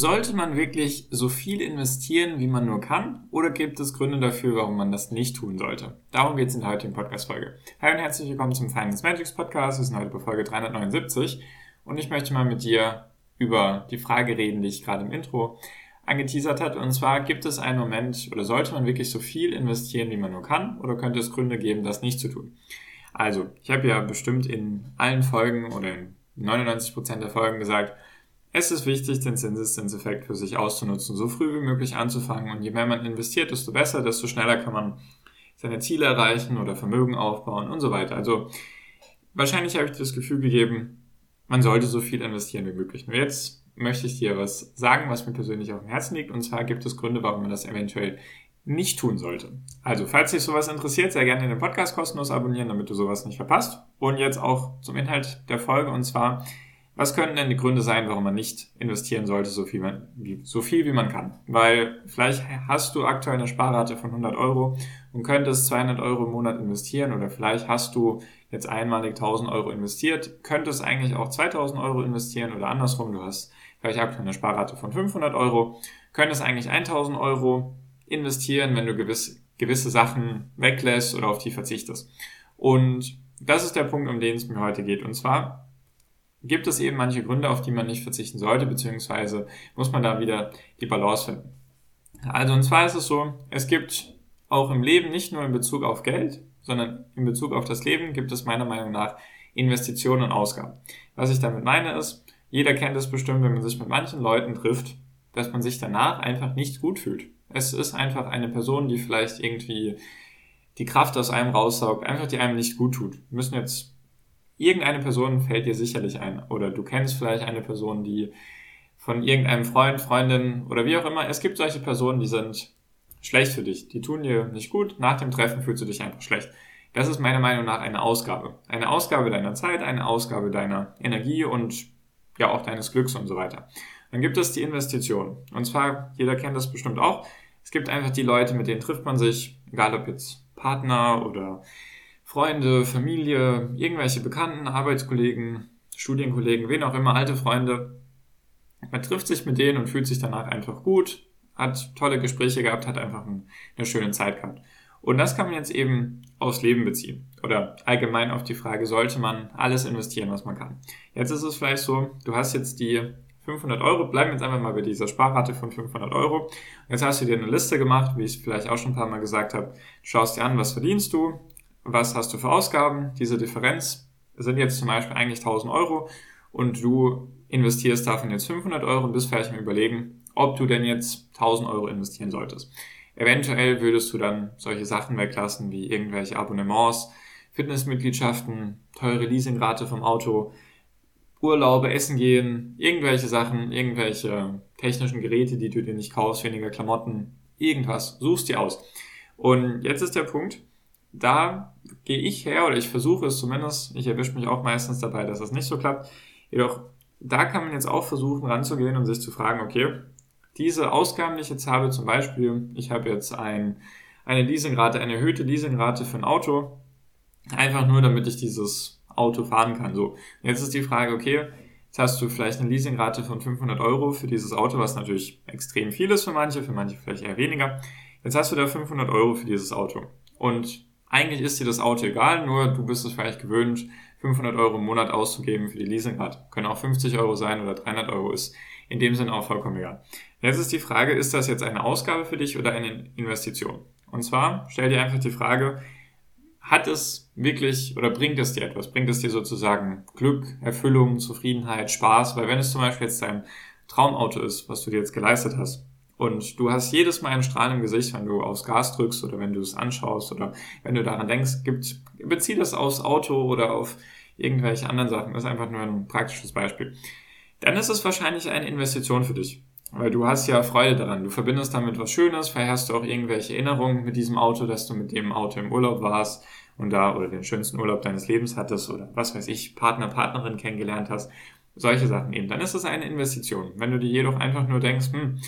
Sollte man wirklich so viel investieren, wie man nur kann? Oder gibt es Gründe dafür, warum man das nicht tun sollte? Darum geht es in der heutigen Podcast-Folge. Hi und herzlich willkommen zum Finance Magics Podcast. Wir sind heute bei Folge 379 und ich möchte mal mit dir über die Frage reden, die ich gerade im Intro angeteasert hat. Und zwar gibt es einen Moment oder sollte man wirklich so viel investieren, wie man nur kann? Oder könnte es Gründe geben, das nicht zu tun? Also, ich habe ja bestimmt in allen Folgen oder in 99% der Folgen gesagt, es ist wichtig, den Zinseszinseffekt für sich auszunutzen, so früh wie möglich anzufangen. Und je mehr man investiert, desto besser, desto schneller kann man seine Ziele erreichen oder Vermögen aufbauen und so weiter. Also wahrscheinlich habe ich das Gefühl gegeben, man sollte so viel investieren wie möglich. Nur jetzt möchte ich dir was sagen, was mir persönlich auf dem Herzen liegt. Und zwar gibt es Gründe, warum man das eventuell nicht tun sollte. Also, falls dich sowas interessiert, sehr gerne den Podcast kostenlos abonnieren, damit du sowas nicht verpasst. Und jetzt auch zum Inhalt der Folge. Und zwar was könnten denn die Gründe sein, warum man nicht investieren sollte, so viel, man, wie, so viel wie man kann? Weil vielleicht hast du aktuell eine Sparrate von 100 Euro und könntest 200 Euro im Monat investieren oder vielleicht hast du jetzt einmalig 1000 Euro investiert, könntest eigentlich auch 2000 Euro investieren oder andersrum, du hast vielleicht aktuell eine Sparrate von 500 Euro, könntest eigentlich 1000 Euro investieren, wenn du gewisse, gewisse Sachen weglässt oder auf die verzichtest. Und das ist der Punkt, um den es mir heute geht. Und zwar, gibt es eben manche Gründe, auf die man nicht verzichten sollte, beziehungsweise muss man da wieder die Balance finden. Also und zwar ist es so, es gibt auch im Leben nicht nur in Bezug auf Geld, sondern in Bezug auf das Leben gibt es meiner Meinung nach Investitionen und Ausgaben. Was ich damit meine ist, jeder kennt es bestimmt, wenn man sich mit manchen Leuten trifft, dass man sich danach einfach nicht gut fühlt. Es ist einfach eine Person, die vielleicht irgendwie die Kraft aus einem raussaugt, einfach die einem nicht gut tut. Wir müssen jetzt Irgendeine Person fällt dir sicherlich ein. Oder du kennst vielleicht eine Person, die von irgendeinem Freund, Freundin oder wie auch immer. Es gibt solche Personen, die sind schlecht für dich. Die tun dir nicht gut. Nach dem Treffen fühlst du dich einfach schlecht. Das ist meiner Meinung nach eine Ausgabe. Eine Ausgabe deiner Zeit, eine Ausgabe deiner Energie und ja auch deines Glücks und so weiter. Dann gibt es die Investition. Und zwar, jeder kennt das bestimmt auch. Es gibt einfach die Leute, mit denen trifft man sich, egal ob jetzt Partner oder Freunde, Familie, irgendwelche Bekannten, Arbeitskollegen, Studienkollegen, wen auch immer, alte Freunde. Man trifft sich mit denen und fühlt sich danach einfach gut, hat tolle Gespräche gehabt, hat einfach eine schöne Zeit gehabt. Und das kann man jetzt eben aufs Leben beziehen. Oder allgemein auf die Frage, sollte man alles investieren, was man kann. Jetzt ist es vielleicht so, du hast jetzt die 500 Euro, bleiben jetzt einfach mal bei dieser Sparrate von 500 Euro. Jetzt hast du dir eine Liste gemacht, wie ich es vielleicht auch schon ein paar Mal gesagt habe. Du schaust dir an, was verdienst du, was hast du für Ausgaben? Diese Differenz sind jetzt zum Beispiel eigentlich 1000 Euro und du investierst davon jetzt 500 Euro und bist vielleicht mal überlegen, ob du denn jetzt 1000 Euro investieren solltest. Eventuell würdest du dann solche Sachen weglassen wie irgendwelche Abonnements, Fitnessmitgliedschaften, teure Leasingrate vom Auto, Urlaube, Essen gehen, irgendwelche Sachen, irgendwelche technischen Geräte, die du dir nicht kaufst, weniger Klamotten, irgendwas, suchst dir aus. Und jetzt ist der Punkt, da gehe ich her oder ich versuche es zumindest. Ich erwische mich auch meistens dabei, dass das nicht so klappt. Jedoch, da kann man jetzt auch versuchen ranzugehen und sich zu fragen, okay, diese Ausgaben, die ich jetzt habe, zum Beispiel, ich habe jetzt ein, eine Leasingrate, eine erhöhte Leasingrate für ein Auto, einfach nur, damit ich dieses Auto fahren kann. So, jetzt ist die Frage, okay, jetzt hast du vielleicht eine Leasingrate von 500 Euro für dieses Auto, was natürlich extrem viel ist für manche, für manche vielleicht eher weniger. Jetzt hast du da 500 Euro für dieses Auto. Und eigentlich ist dir das Auto egal, nur du bist es vielleicht gewöhnt, 500 Euro im Monat auszugeben für die Leasingrate. Können auch 50 Euro sein oder 300 Euro ist in dem Sinn auch vollkommen egal. Jetzt ist die Frage, ist das jetzt eine Ausgabe für dich oder eine Investition? Und zwar stell dir einfach die Frage, hat es wirklich oder bringt es dir etwas? Bringt es dir sozusagen Glück, Erfüllung, Zufriedenheit, Spaß? Weil wenn es zum Beispiel jetzt dein Traumauto ist, was du dir jetzt geleistet hast, und du hast jedes Mal ein Strahlen im Gesicht, wenn du aufs Gas drückst oder wenn du es anschaust oder wenn du daran denkst, gibt, bezieh das aufs Auto oder auf irgendwelche anderen Sachen. Das ist einfach nur ein praktisches Beispiel. Dann ist es wahrscheinlich eine Investition für dich. Weil du hast ja Freude daran. Du verbindest damit was Schönes, hast du auch irgendwelche Erinnerungen mit diesem Auto, dass du mit dem Auto im Urlaub warst und da oder den schönsten Urlaub deines Lebens hattest oder was weiß ich, Partner, Partnerin kennengelernt hast. Solche Sachen eben. Dann ist es eine Investition. Wenn du dir jedoch einfach nur denkst, hm,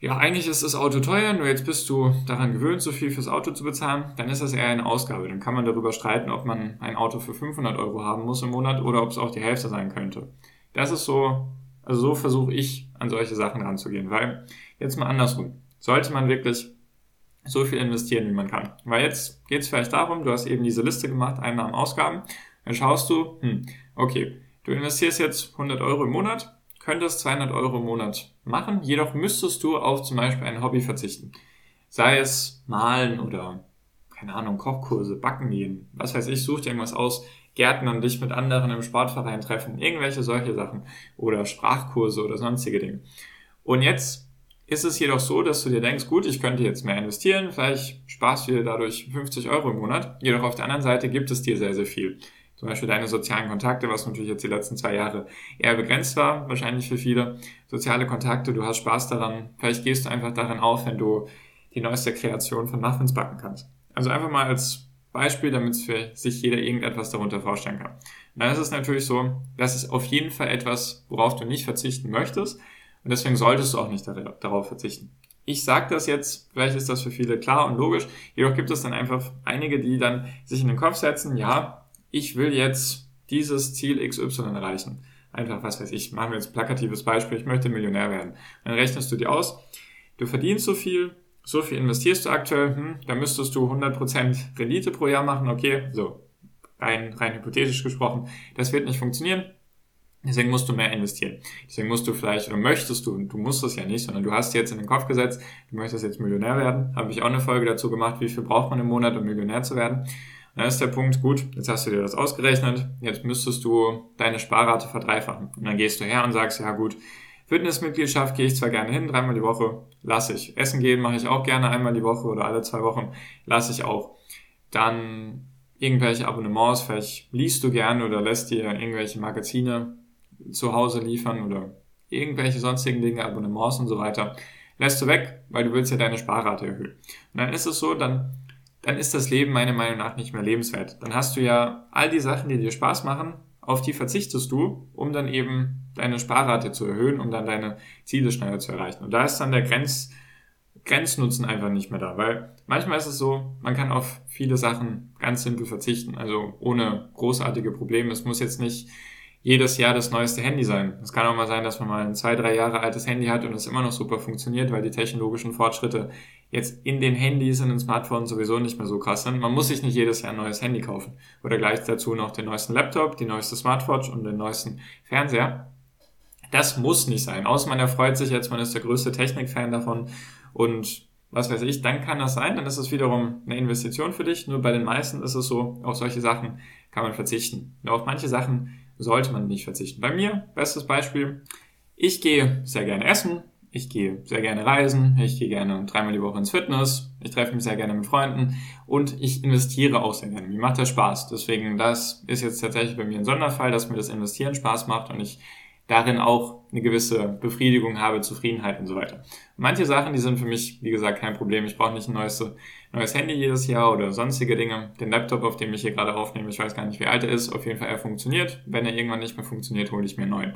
ja, eigentlich ist das Auto teuer, nur jetzt bist du daran gewöhnt, so viel fürs Auto zu bezahlen, dann ist das eher eine Ausgabe. Dann kann man darüber streiten, ob man ein Auto für 500 Euro haben muss im Monat oder ob es auch die Hälfte sein könnte. Das ist so, also so versuche ich an solche Sachen ranzugehen, weil jetzt mal andersrum. Sollte man wirklich so viel investieren, wie man kann. Weil jetzt geht es vielleicht darum, du hast eben diese Liste gemacht, Einnahmen, Ausgaben, dann schaust du, hm, okay, du investierst jetzt 100 Euro im Monat, könntest 200 Euro im Monat machen, jedoch müsstest du auf zum Beispiel ein Hobby verzichten. Sei es malen oder, keine Ahnung, Kochkurse, Backen gehen, was weiß ich, such dir irgendwas aus, Gärtnern, dich mit anderen im Sportverein treffen, irgendwelche solche Sachen oder Sprachkurse oder sonstige Dinge. Und jetzt ist es jedoch so, dass du dir denkst, gut, ich könnte jetzt mehr investieren, vielleicht sparst du dir dadurch 50 Euro im Monat, jedoch auf der anderen Seite gibt es dir sehr, sehr viel zum Beispiel deine sozialen Kontakte, was natürlich jetzt die letzten zwei Jahre eher begrenzt war, wahrscheinlich für viele. Soziale Kontakte, du hast Spaß daran. Vielleicht gehst du einfach darin auf, wenn du die neueste Kreation von Muffins backen kannst. Also einfach mal als Beispiel, damit sich jeder irgendetwas darunter vorstellen kann. Und dann ist es natürlich so, das ist auf jeden Fall etwas, worauf du nicht verzichten möchtest. Und deswegen solltest du auch nicht darauf verzichten. Ich sage das jetzt, vielleicht ist das für viele klar und logisch, jedoch gibt es dann einfach einige, die dann sich in den Kopf setzen, ja, ich will jetzt dieses Ziel XY erreichen. Einfach, was weiß ich, machen wir jetzt ein plakatives Beispiel, ich möchte Millionär werden. dann rechnest du dir aus, du verdienst so viel, so viel investierst du aktuell, hm, da müsstest du 100% Rendite pro Jahr machen, okay, so rein, rein hypothetisch gesprochen, das wird nicht funktionieren. Deswegen musst du mehr investieren. Deswegen musst du vielleicht, oder möchtest du, du musst es ja nicht, sondern du hast jetzt in den Kopf gesetzt, du möchtest jetzt Millionär werden. Habe ich auch eine Folge dazu gemacht, wie viel braucht man im Monat, um Millionär zu werden. Dann ist der Punkt, gut, jetzt hast du dir das ausgerechnet, jetzt müsstest du deine Sparrate verdreifachen. Und dann gehst du her und sagst, ja gut, Fitnessmitgliedschaft gehe ich zwar gerne hin, dreimal die Woche, lasse ich. Essen gehen mache ich auch gerne einmal die Woche oder alle zwei Wochen, lasse ich auch. Dann irgendwelche Abonnements, vielleicht liest du gerne oder lässt dir irgendwelche Magazine zu Hause liefern oder irgendwelche sonstigen Dinge, Abonnements und so weiter, lässt du weg, weil du willst ja deine Sparrate erhöhen. Und dann ist es so, dann dann ist das Leben meiner Meinung nach nicht mehr lebenswert. Dann hast du ja all die Sachen, die dir Spaß machen, auf die verzichtest du, um dann eben deine Sparrate zu erhöhen, um dann deine Ziele schneller zu erreichen. Und da ist dann der Grenz, Grenznutzen einfach nicht mehr da, weil manchmal ist es so, man kann auf viele Sachen ganz simpel verzichten, also ohne großartige Probleme. Es muss jetzt nicht jedes Jahr das neueste Handy sein. Es kann auch mal sein, dass man mal ein zwei, drei Jahre altes Handy hat und es immer noch super funktioniert, weil die technologischen Fortschritte jetzt in den Handys, in den Smartphones sowieso nicht mehr so krass sind. Man muss sich nicht jedes Jahr ein neues Handy kaufen. Oder gleich dazu noch den neuesten Laptop, die neueste Smartwatch und den neuesten Fernseher. Das muss nicht sein. Außer man erfreut sich jetzt, man ist der größte Technikfan davon und was weiß ich, dann kann das sein, dann ist es wiederum eine Investition für dich. Nur bei den meisten ist es so, auf solche Sachen kann man verzichten. Nur auf manche Sachen sollte man nicht verzichten. Bei mir, bestes Beispiel, ich gehe sehr gerne essen, ich gehe sehr gerne reisen, ich gehe gerne dreimal die Woche ins Fitness, ich treffe mich sehr gerne mit Freunden und ich investiere auch sehr gerne. Mir macht das Spaß. Deswegen, das ist jetzt tatsächlich bei mir ein Sonderfall, dass mir das Investieren Spaß macht und ich darin auch eine gewisse Befriedigung habe, Zufriedenheit und so weiter. Manche Sachen, die sind für mich, wie gesagt, kein Problem. Ich brauche nicht ein neues, neues Handy jedes Jahr oder sonstige Dinge. Den Laptop, auf dem ich hier gerade aufnehme, ich weiß gar nicht, wie alt er ist, auf jeden Fall er funktioniert. Wenn er irgendwann nicht mehr funktioniert, hole ich mir einen neuen.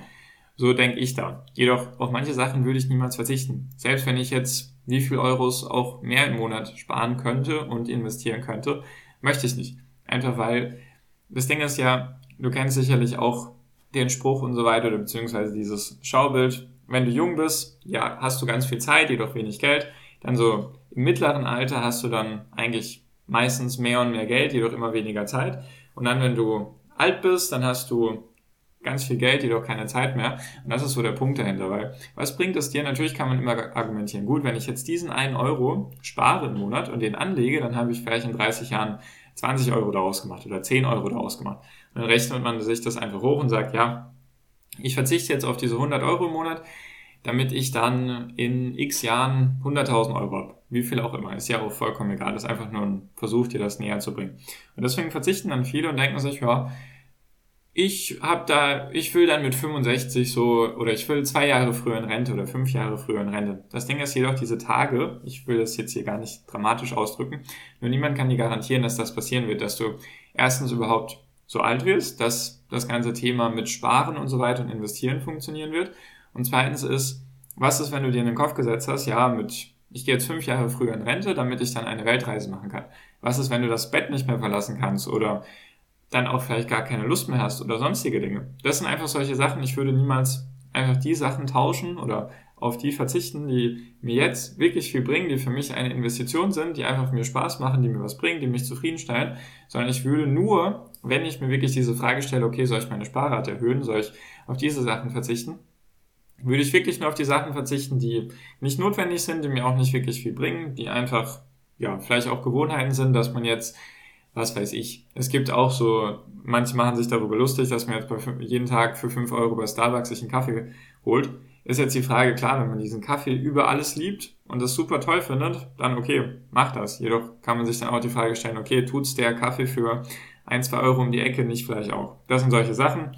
So denke ich da. Jedoch auf manche Sachen würde ich niemals verzichten. Selbst wenn ich jetzt wie viel Euros auch mehr im Monat sparen könnte und investieren könnte, möchte ich nicht. Einfach weil das Ding ist ja, du kennst sicherlich auch den Spruch und so weiter, oder beziehungsweise dieses Schaubild. Wenn du jung bist, ja, hast du ganz viel Zeit, jedoch wenig Geld. Dann so im mittleren Alter hast du dann eigentlich meistens mehr und mehr Geld, jedoch immer weniger Zeit. Und dann, wenn du alt bist, dann hast du ganz viel Geld, jedoch keine Zeit mehr. Und das ist so der Punkt dahinter, weil was bringt es dir? Natürlich kann man immer argumentieren, gut, wenn ich jetzt diesen einen Euro spare im Monat und den anlege, dann habe ich vielleicht in 30 Jahren 20 Euro daraus gemacht oder 10 Euro daraus gemacht. Und dann rechnet man sich das einfach hoch und sagt, ja, ich verzichte jetzt auf diese 100 Euro im Monat, damit ich dann in x Jahren 100.000 Euro habe. Wie viel auch immer. Ist ja auch vollkommen egal. Das ist einfach nur ein Versuch, dir das näher zu bringen. Und deswegen verzichten dann viele und denken sich, ja, ich habe da, ich will dann mit 65 so, oder ich will zwei Jahre früher in Rente oder fünf Jahre früher in Rente. Das Ding ist jedoch diese Tage, ich will das jetzt hier gar nicht dramatisch ausdrücken, nur niemand kann dir garantieren, dass das passieren wird, dass du erstens überhaupt so alt wirst, dass das ganze Thema mit Sparen und so weiter und Investieren funktionieren wird. Und zweitens ist, was ist, wenn du dir in den Kopf gesetzt hast, ja, mit, ich gehe jetzt fünf Jahre früher in Rente, damit ich dann eine Weltreise machen kann. Was ist, wenn du das Bett nicht mehr verlassen kannst oder dann auch vielleicht gar keine Lust mehr hast oder sonstige Dinge. Das sind einfach solche Sachen. Ich würde niemals einfach die Sachen tauschen oder auf die verzichten, die mir jetzt wirklich viel bringen, die für mich eine Investition sind, die einfach mir Spaß machen, die mir was bringen, die mich zufriedenstellen, sondern ich würde nur, wenn ich mir wirklich diese Frage stelle, okay, soll ich meine Sparrate erhöhen, soll ich auf diese Sachen verzichten, würde ich wirklich nur auf die Sachen verzichten, die nicht notwendig sind, die mir auch nicht wirklich viel bringen, die einfach, ja, vielleicht auch Gewohnheiten sind, dass man jetzt was weiß ich. Es gibt auch so, manche machen sich darüber lustig, dass man jetzt bei, jeden Tag für 5 Euro bei Starbucks sich einen Kaffee holt. Ist jetzt die Frage, klar, wenn man diesen Kaffee über alles liebt und das super toll findet, dann okay, macht das. Jedoch kann man sich dann auch die Frage stellen, okay, tut's der Kaffee für 1, 2 Euro um die Ecke nicht vielleicht auch? Das sind solche Sachen,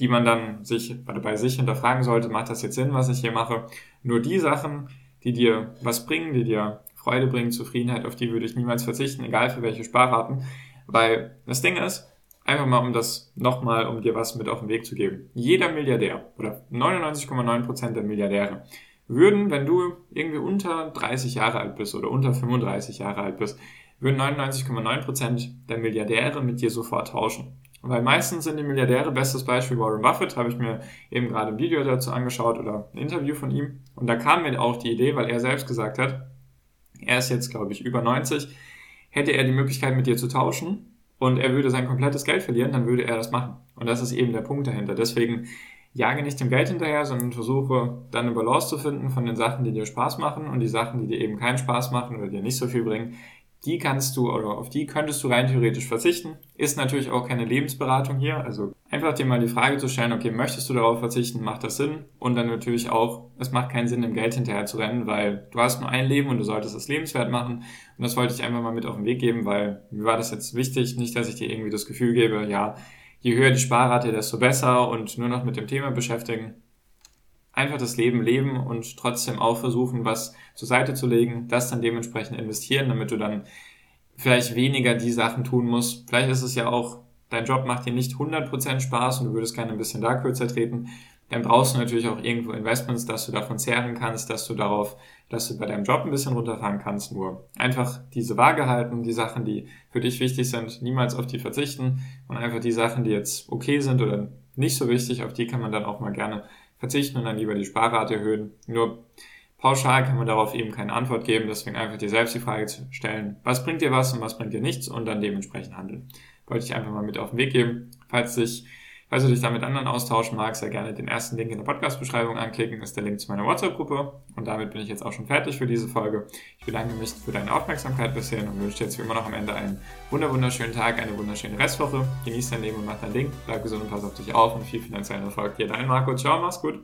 die man dann sich bei sich hinterfragen sollte, macht das jetzt Sinn, was ich hier mache? Nur die Sachen, die dir was bringen, die dir Freude bringen, Zufriedenheit, auf die würde ich niemals verzichten, egal für welche Sparraten. Weil das Ding ist, einfach mal um das nochmal, um dir was mit auf den Weg zu geben. Jeder Milliardär oder 99,9% der Milliardäre würden, wenn du irgendwie unter 30 Jahre alt bist oder unter 35 Jahre alt bist, würden 99,9% der Milliardäre mit dir sofort tauschen. Weil meistens sind die Milliardäre, bestes Beispiel Warren Buffett, habe ich mir eben gerade ein Video dazu angeschaut oder ein Interview von ihm. Und da kam mir auch die Idee, weil er selbst gesagt hat, er ist jetzt, glaube ich, über 90, hätte er die Möglichkeit mit dir zu tauschen und er würde sein komplettes Geld verlieren, dann würde er das machen. Und das ist eben der Punkt dahinter. Deswegen jage nicht dem Geld hinterher, sondern versuche dann eine Balance zu finden von den Sachen, die dir Spaß machen und die Sachen, die dir eben keinen Spaß machen oder dir nicht so viel bringen, die kannst du oder auf die könntest du rein theoretisch verzichten. Ist natürlich auch keine Lebensberatung hier. Also einfach dir mal die Frage zu stellen, okay, möchtest du darauf verzichten, macht das Sinn? Und dann natürlich auch, es macht keinen Sinn, dem Geld hinterher zu rennen, weil du hast nur ein Leben und du solltest es lebenswert machen. Und das wollte ich einfach mal mit auf den Weg geben, weil mir war das jetzt wichtig, nicht, dass ich dir irgendwie das Gefühl gebe, ja, je höher die Sparrate, desto besser und nur noch mit dem Thema beschäftigen einfach das Leben leben und trotzdem auch versuchen, was zur Seite zu legen, das dann dementsprechend investieren, damit du dann vielleicht weniger die Sachen tun musst. Vielleicht ist es ja auch, dein Job macht dir nicht 100% Spaß und du würdest gerne ein bisschen da kürzer treten. Dann brauchst du natürlich auch irgendwo Investments, dass du davon zehren kannst, dass du darauf, dass du bei deinem Job ein bisschen runterfahren kannst. Nur einfach diese Waage halten, die Sachen, die für dich wichtig sind, niemals auf die verzichten und einfach die Sachen, die jetzt okay sind oder nicht so wichtig, auf die kann man dann auch mal gerne verzichten und dann lieber die Sparrate erhöhen. Nur pauschal kann man darauf eben keine Antwort geben, deswegen einfach dir selbst die Frage zu stellen, was bringt dir was und was bringt dir nichts und dann dementsprechend handeln. Wollte ich einfach mal mit auf den Weg geben. Falls dich Falls du dich da mit anderen austauschen magst, sehr gerne den ersten Link in der Podcast-Beschreibung anklicken, ist der Link zu meiner WhatsApp-Gruppe. Und damit bin ich jetzt auch schon fertig für diese Folge. Ich bedanke mich für deine Aufmerksamkeit bisher und wünsche dir jetzt wie immer noch am Ende einen wunderschönen Tag, eine wunderschöne Restwoche. Genieß dein Leben und mach dein Ding. Bleib gesund und pass auf dich auf und viel finanziellen Erfolg dir. Dein Marco. Ciao, mach's gut.